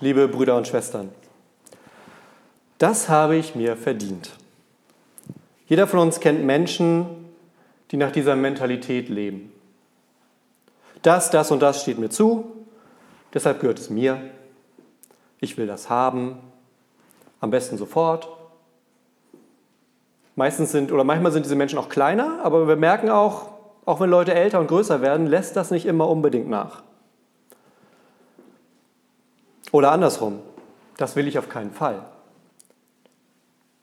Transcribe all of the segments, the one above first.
liebe Brüder und Schwestern. Das habe ich mir verdient. Jeder von uns kennt Menschen, die nach dieser Mentalität leben. Das, das und das steht mir zu, deshalb gehört es mir. Ich will das haben, am besten sofort. Meistens sind oder manchmal sind diese Menschen auch kleiner, aber wir merken auch, auch wenn Leute älter und größer werden, lässt das nicht immer unbedingt nach. Oder andersrum, das will ich auf keinen Fall.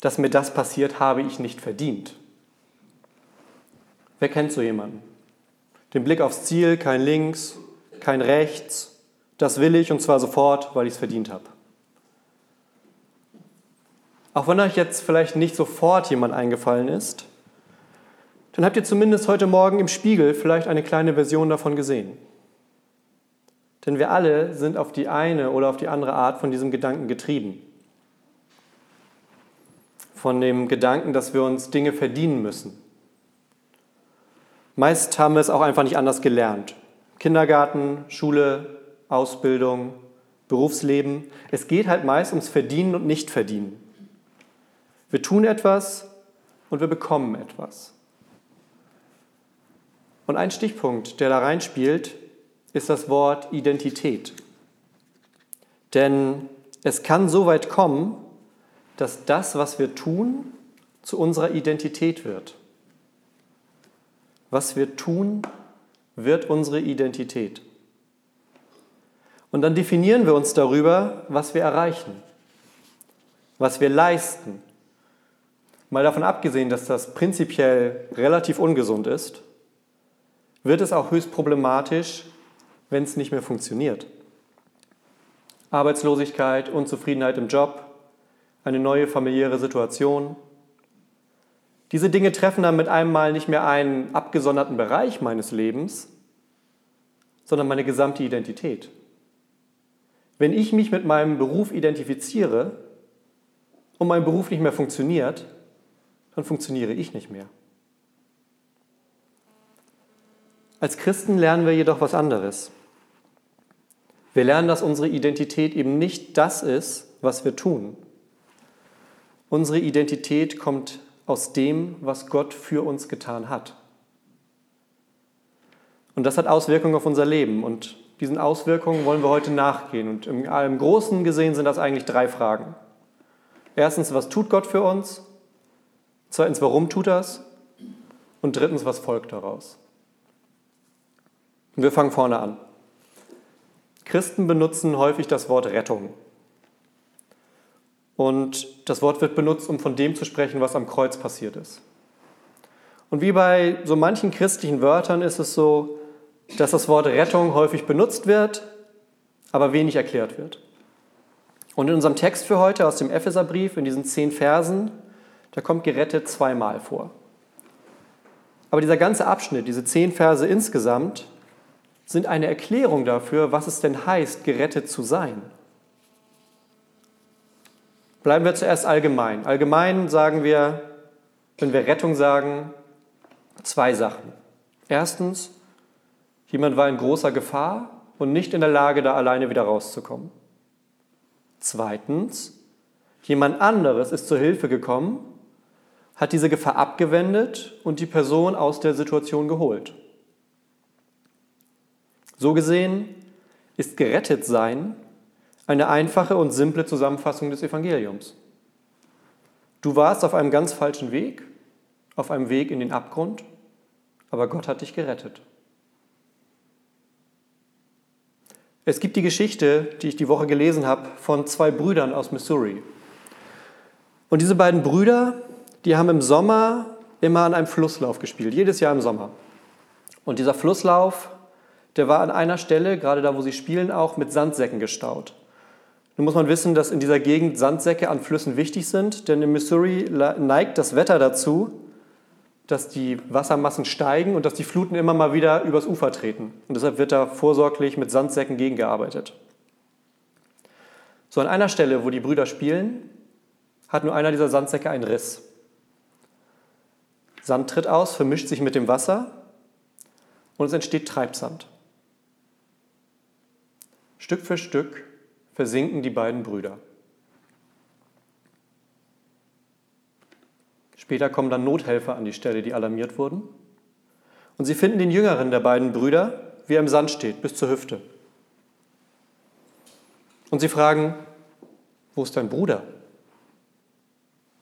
Dass mir das passiert, habe ich nicht verdient. Wer kennt so jemanden? Den Blick aufs Ziel, kein links, kein rechts, das will ich und zwar sofort, weil ich es verdient habe. Auch wenn euch jetzt vielleicht nicht sofort jemand eingefallen ist, dann habt ihr zumindest heute Morgen im Spiegel vielleicht eine kleine Version davon gesehen. Denn wir alle sind auf die eine oder auf die andere Art von diesem Gedanken getrieben. Von dem Gedanken, dass wir uns Dinge verdienen müssen. Meist haben wir es auch einfach nicht anders gelernt. Kindergarten, Schule, Ausbildung, Berufsleben. Es geht halt meist ums Verdienen und Nicht-Verdienen. Wir tun etwas und wir bekommen etwas. Und ein Stichpunkt, der da reinspielt, ist das Wort Identität. Denn es kann so weit kommen, dass das, was wir tun, zu unserer Identität wird. Was wir tun, wird unsere Identität. Und dann definieren wir uns darüber, was wir erreichen, was wir leisten, Mal davon abgesehen, dass das prinzipiell relativ ungesund ist, wird es auch höchst problematisch, wenn es nicht mehr funktioniert. Arbeitslosigkeit, Unzufriedenheit im Job, eine neue familiäre Situation. Diese Dinge treffen dann mit einem Mal nicht mehr einen abgesonderten Bereich meines Lebens, sondern meine gesamte Identität. Wenn ich mich mit meinem Beruf identifiziere und mein Beruf nicht mehr funktioniert, dann funktioniere ich nicht mehr. Als Christen lernen wir jedoch was anderes. Wir lernen, dass unsere Identität eben nicht das ist, was wir tun. Unsere Identität kommt aus dem, was Gott für uns getan hat. Und das hat Auswirkungen auf unser Leben. Und diesen Auswirkungen wollen wir heute nachgehen. Und im, im Großen gesehen sind das eigentlich drei Fragen. Erstens, was tut Gott für uns? Zweitens, warum tut das? Und drittens, was folgt daraus? Und wir fangen vorne an. Christen benutzen häufig das Wort Rettung. Und das Wort wird benutzt, um von dem zu sprechen, was am Kreuz passiert ist. Und wie bei so manchen christlichen Wörtern ist es so, dass das Wort Rettung häufig benutzt wird, aber wenig erklärt wird. Und in unserem Text für heute aus dem Epheserbrief, in diesen zehn Versen, da kommt gerettet zweimal vor. Aber dieser ganze Abschnitt, diese zehn Verse insgesamt, sind eine Erklärung dafür, was es denn heißt, gerettet zu sein. Bleiben wir zuerst allgemein. Allgemein sagen wir, wenn wir Rettung sagen, zwei Sachen. Erstens, jemand war in großer Gefahr und nicht in der Lage, da alleine wieder rauszukommen. Zweitens, jemand anderes ist zur Hilfe gekommen hat diese Gefahr abgewendet und die Person aus der Situation geholt. So gesehen ist gerettet sein eine einfache und simple Zusammenfassung des Evangeliums. Du warst auf einem ganz falschen Weg, auf einem Weg in den Abgrund, aber Gott hat dich gerettet. Es gibt die Geschichte, die ich die Woche gelesen habe, von zwei Brüdern aus Missouri. Und diese beiden Brüder die haben im Sommer immer an einem Flusslauf gespielt, jedes Jahr im Sommer. Und dieser Flusslauf, der war an einer Stelle, gerade da, wo sie spielen, auch mit Sandsäcken gestaut. Nun muss man wissen, dass in dieser Gegend Sandsäcke an Flüssen wichtig sind, denn in Missouri neigt das Wetter dazu, dass die Wassermassen steigen und dass die Fluten immer mal wieder übers Ufer treten. Und deshalb wird da vorsorglich mit Sandsäcken gegengearbeitet. So an einer Stelle, wo die Brüder spielen, hat nur einer dieser Sandsäcke einen Riss. Sand tritt aus, vermischt sich mit dem Wasser und es entsteht Treibsand. Stück für Stück versinken die beiden Brüder. Später kommen dann Nothelfer an die Stelle, die alarmiert wurden. Und sie finden den jüngeren der beiden Brüder, wie er im Sand steht, bis zur Hüfte. Und sie fragen, wo ist dein Bruder?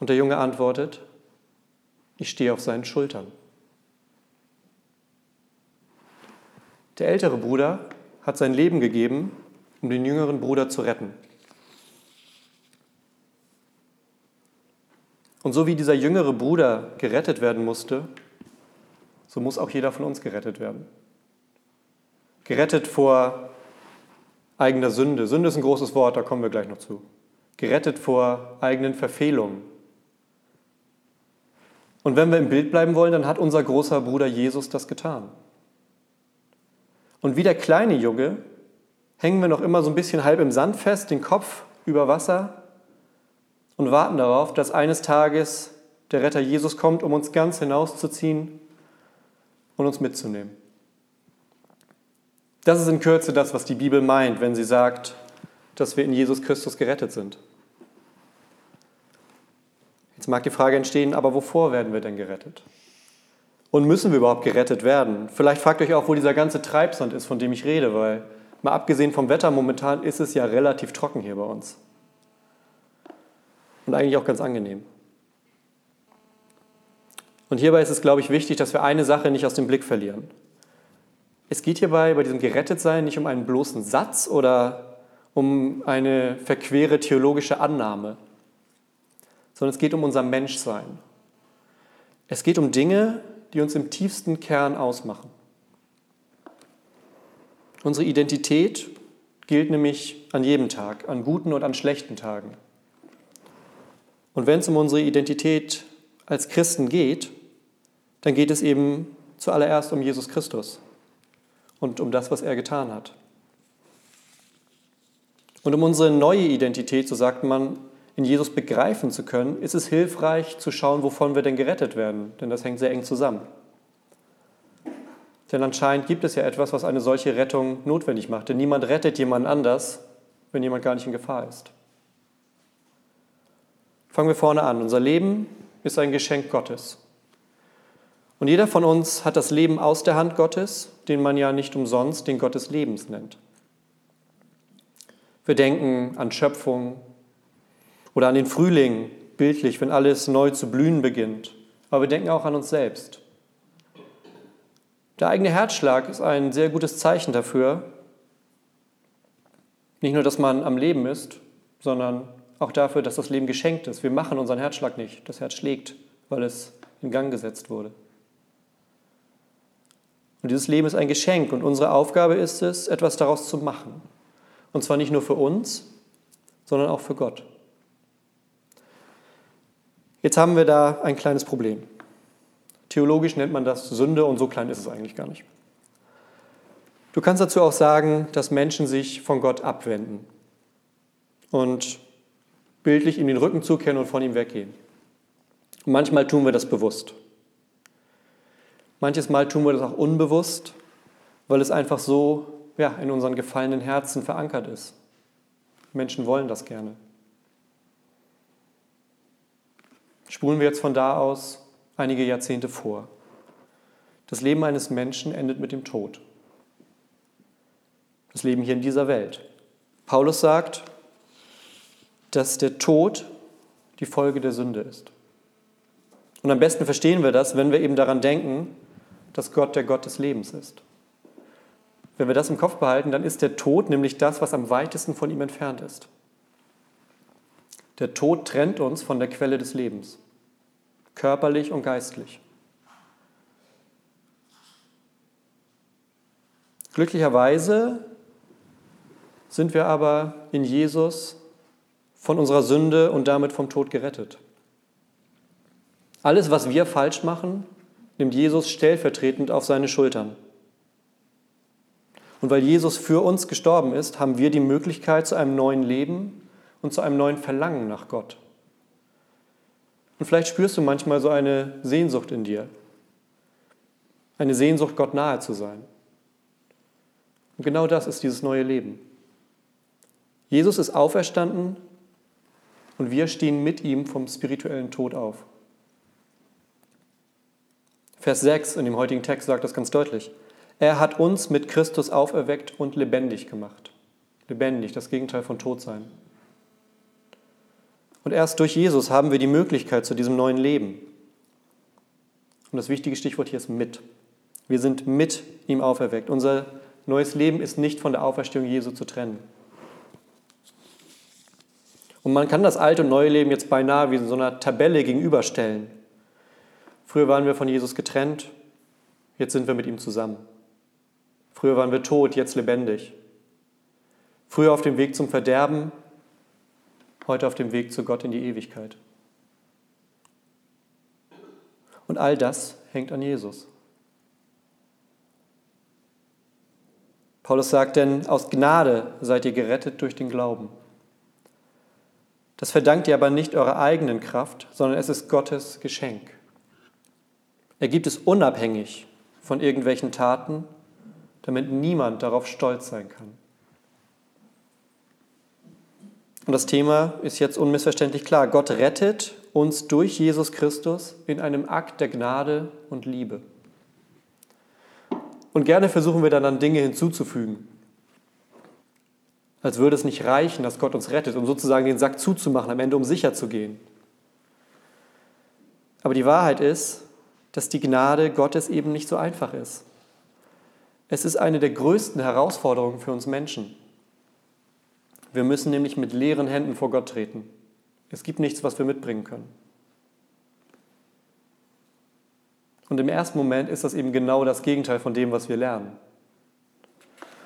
Und der Junge antwortet, ich stehe auf seinen Schultern. Der ältere Bruder hat sein Leben gegeben, um den jüngeren Bruder zu retten. Und so wie dieser jüngere Bruder gerettet werden musste, so muss auch jeder von uns gerettet werden. Gerettet vor eigener Sünde. Sünde ist ein großes Wort, da kommen wir gleich noch zu. Gerettet vor eigenen Verfehlungen. Und wenn wir im Bild bleiben wollen, dann hat unser großer Bruder Jesus das getan. Und wie der kleine Junge hängen wir noch immer so ein bisschen halb im Sand fest, den Kopf über Wasser und warten darauf, dass eines Tages der Retter Jesus kommt, um uns ganz hinauszuziehen und uns mitzunehmen. Das ist in Kürze das, was die Bibel meint, wenn sie sagt, dass wir in Jesus Christus gerettet sind. Jetzt mag die Frage entstehen, aber wovor werden wir denn gerettet? Und müssen wir überhaupt gerettet werden? Vielleicht fragt euch auch, wo dieser ganze Treibsand ist, von dem ich rede, weil mal abgesehen vom Wetter momentan ist es ja relativ trocken hier bei uns. Und eigentlich auch ganz angenehm. Und hierbei ist es, glaube ich, wichtig, dass wir eine Sache nicht aus dem Blick verlieren. Es geht hierbei bei diesem Gerettetsein nicht um einen bloßen Satz oder um eine verquere theologische Annahme, sondern es geht um unser Menschsein. Es geht um Dinge, die uns im tiefsten Kern ausmachen. Unsere Identität gilt nämlich an jedem Tag, an guten und an schlechten Tagen. Und wenn es um unsere Identität als Christen geht, dann geht es eben zuallererst um Jesus Christus und um das, was er getan hat. Und um unsere neue Identität, so sagt man, in Jesus begreifen zu können, ist es hilfreich zu schauen, wovon wir denn gerettet werden, denn das hängt sehr eng zusammen. Denn anscheinend gibt es ja etwas, was eine solche Rettung notwendig macht, denn niemand rettet jemand anders, wenn jemand gar nicht in Gefahr ist. Fangen wir vorne an. Unser Leben ist ein Geschenk Gottes. Und jeder von uns hat das Leben aus der Hand Gottes, den man ja nicht umsonst den Gott des Lebens nennt. Wir denken an Schöpfung oder an den Frühling, bildlich, wenn alles neu zu blühen beginnt. Aber wir denken auch an uns selbst. Der eigene Herzschlag ist ein sehr gutes Zeichen dafür, nicht nur, dass man am Leben ist, sondern auch dafür, dass das Leben geschenkt ist. Wir machen unseren Herzschlag nicht. Das Herz schlägt, weil es in Gang gesetzt wurde. Und dieses Leben ist ein Geschenk und unsere Aufgabe ist es, etwas daraus zu machen. Und zwar nicht nur für uns, sondern auch für Gott. Jetzt haben wir da ein kleines Problem. Theologisch nennt man das Sünde und so klein ist es eigentlich gar nicht. Du kannst dazu auch sagen, dass Menschen sich von Gott abwenden und bildlich ihm den Rücken zukehren und von ihm weggehen. Und manchmal tun wir das bewusst. Manches Mal tun wir das auch unbewusst, weil es einfach so ja, in unseren gefallenen Herzen verankert ist. Menschen wollen das gerne. Spulen wir jetzt von da aus einige Jahrzehnte vor. Das Leben eines Menschen endet mit dem Tod. Das Leben hier in dieser Welt. Paulus sagt, dass der Tod die Folge der Sünde ist. Und am besten verstehen wir das, wenn wir eben daran denken, dass Gott der Gott des Lebens ist. Wenn wir das im Kopf behalten, dann ist der Tod nämlich das, was am weitesten von ihm entfernt ist. Der Tod trennt uns von der Quelle des Lebens, körperlich und geistlich. Glücklicherweise sind wir aber in Jesus von unserer Sünde und damit vom Tod gerettet. Alles, was wir falsch machen, nimmt Jesus stellvertretend auf seine Schultern. Und weil Jesus für uns gestorben ist, haben wir die Möglichkeit zu einem neuen Leben und zu einem neuen Verlangen nach Gott. Und vielleicht spürst du manchmal so eine Sehnsucht in dir. Eine Sehnsucht, Gott nahe zu sein. Und genau das ist dieses neue Leben. Jesus ist auferstanden und wir stehen mit ihm vom spirituellen Tod auf. Vers 6 in dem heutigen Text sagt das ganz deutlich. Er hat uns mit Christus auferweckt und lebendig gemacht. Lebendig, das Gegenteil von Tod sein. Und erst durch Jesus haben wir die Möglichkeit zu diesem neuen Leben. Und das wichtige Stichwort hier ist mit. Wir sind mit ihm auferweckt. Unser neues Leben ist nicht von der Auferstehung Jesu zu trennen. Und man kann das alte und neue Leben jetzt beinahe wie in so einer Tabelle gegenüberstellen. Früher waren wir von Jesus getrennt, jetzt sind wir mit ihm zusammen. Früher waren wir tot, jetzt lebendig. Früher auf dem Weg zum Verderben, heute auf dem Weg zu Gott in die Ewigkeit. Und all das hängt an Jesus. Paulus sagt denn, aus Gnade seid ihr gerettet durch den Glauben. Das verdankt ihr aber nicht eurer eigenen Kraft, sondern es ist Gottes Geschenk. Er gibt es unabhängig von irgendwelchen Taten, damit niemand darauf stolz sein kann. Und das Thema ist jetzt unmissverständlich klar. Gott rettet uns durch Jesus Christus in einem Akt der Gnade und Liebe. Und gerne versuchen wir dann, dann Dinge hinzuzufügen. Als würde es nicht reichen, dass Gott uns rettet, um sozusagen den Sack zuzumachen, am Ende um sicher zu gehen. Aber die Wahrheit ist, dass die Gnade Gottes eben nicht so einfach ist. Es ist eine der größten Herausforderungen für uns Menschen. Wir müssen nämlich mit leeren Händen vor Gott treten. Es gibt nichts, was wir mitbringen können. Und im ersten Moment ist das eben genau das Gegenteil von dem, was wir lernen.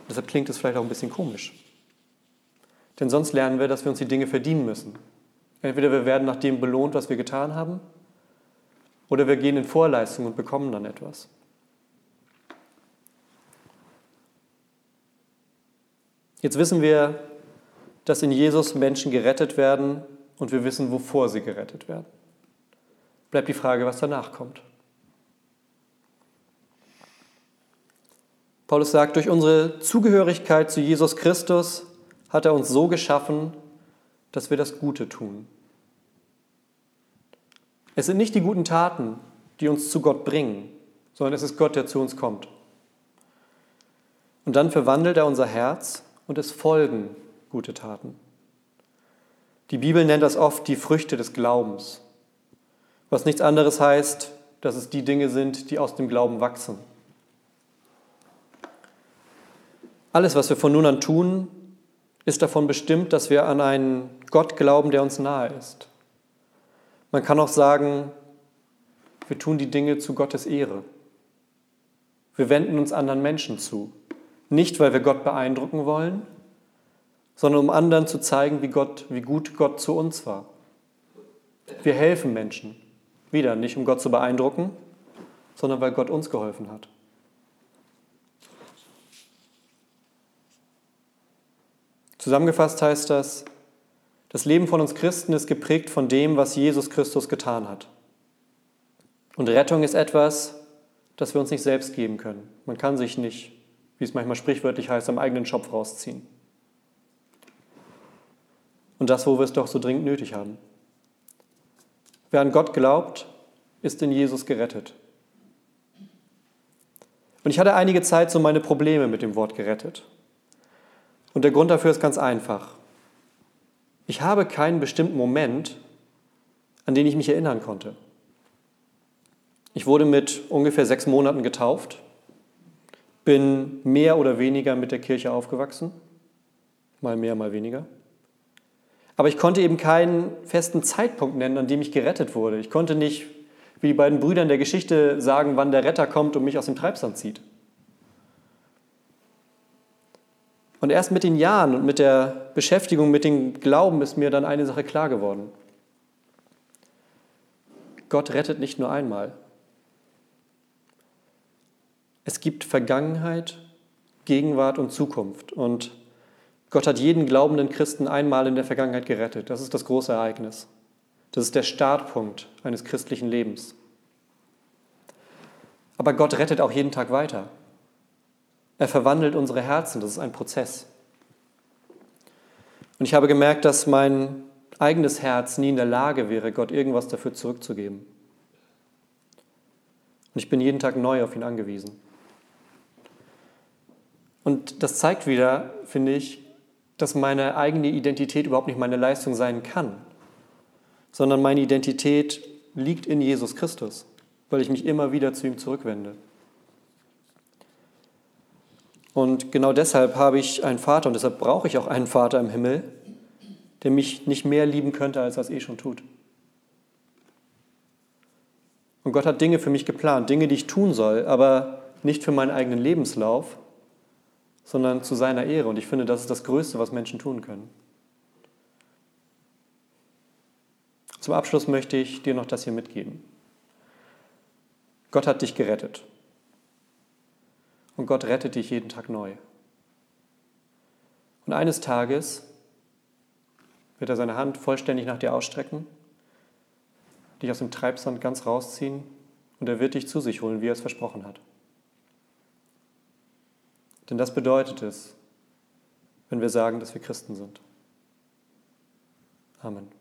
Und deshalb klingt es vielleicht auch ein bisschen komisch. Denn sonst lernen wir, dass wir uns die Dinge verdienen müssen. Entweder wir werden nach dem belohnt, was wir getan haben, oder wir gehen in Vorleistung und bekommen dann etwas. Jetzt wissen wir, dass in Jesus Menschen gerettet werden und wir wissen, wovor sie gerettet werden. Bleibt die Frage, was danach kommt. Paulus sagt, durch unsere Zugehörigkeit zu Jesus Christus hat er uns so geschaffen, dass wir das Gute tun. Es sind nicht die guten Taten, die uns zu Gott bringen, sondern es ist Gott, der zu uns kommt. Und dann verwandelt er unser Herz und es folgen gute Taten. Die Bibel nennt das oft die Früchte des Glaubens, was nichts anderes heißt, dass es die Dinge sind, die aus dem Glauben wachsen. Alles, was wir von nun an tun, ist davon bestimmt, dass wir an einen Gott glauben, der uns nahe ist. Man kann auch sagen, wir tun die Dinge zu Gottes Ehre. Wir wenden uns anderen Menschen zu. Nicht, weil wir Gott beeindrucken wollen, sondern um anderen zu zeigen, wie, Gott, wie gut Gott zu uns war. Wir helfen Menschen. Wieder nicht, um Gott zu beeindrucken, sondern weil Gott uns geholfen hat. Zusammengefasst heißt das, das Leben von uns Christen ist geprägt von dem, was Jesus Christus getan hat. Und Rettung ist etwas, das wir uns nicht selbst geben können. Man kann sich nicht, wie es manchmal sprichwörtlich heißt, am eigenen Schopf rausziehen und das, wo wir es doch so dringend nötig haben. Wer an Gott glaubt, ist in Jesus gerettet. Und ich hatte einige Zeit so meine Probleme mit dem Wort gerettet. Und der Grund dafür ist ganz einfach. Ich habe keinen bestimmten Moment, an den ich mich erinnern konnte. Ich wurde mit ungefähr sechs Monaten getauft, bin mehr oder weniger mit der Kirche aufgewachsen, mal mehr, mal weniger. Aber ich konnte eben keinen festen Zeitpunkt nennen, an dem ich gerettet wurde. Ich konnte nicht, wie die beiden Brüder in der Geschichte, sagen, wann der Retter kommt und mich aus dem Treibsand zieht. Und erst mit den Jahren und mit der Beschäftigung mit dem Glauben ist mir dann eine Sache klar geworden. Gott rettet nicht nur einmal. Es gibt Vergangenheit, Gegenwart und Zukunft. Und Gott hat jeden glaubenden Christen einmal in der Vergangenheit gerettet. Das ist das große Ereignis. Das ist der Startpunkt eines christlichen Lebens. Aber Gott rettet auch jeden Tag weiter. Er verwandelt unsere Herzen. Das ist ein Prozess. Und ich habe gemerkt, dass mein eigenes Herz nie in der Lage wäre, Gott irgendwas dafür zurückzugeben. Und ich bin jeden Tag neu auf ihn angewiesen. Und das zeigt wieder, finde ich, dass meine eigene Identität überhaupt nicht meine Leistung sein kann, sondern meine Identität liegt in Jesus Christus, weil ich mich immer wieder zu ihm zurückwende. Und genau deshalb habe ich einen Vater und deshalb brauche ich auch einen Vater im Himmel, der mich nicht mehr lieben könnte, als er es eh schon tut. Und Gott hat Dinge für mich geplant, Dinge, die ich tun soll, aber nicht für meinen eigenen Lebenslauf, sondern zu seiner Ehre. Und ich finde, das ist das Größte, was Menschen tun können. Zum Abschluss möchte ich dir noch das hier mitgeben. Gott hat dich gerettet. Und Gott rettet dich jeden Tag neu. Und eines Tages wird er seine Hand vollständig nach dir ausstrecken, dich aus dem Treibsand ganz rausziehen und er wird dich zu sich holen, wie er es versprochen hat. Denn das bedeutet es, wenn wir sagen, dass wir Christen sind. Amen.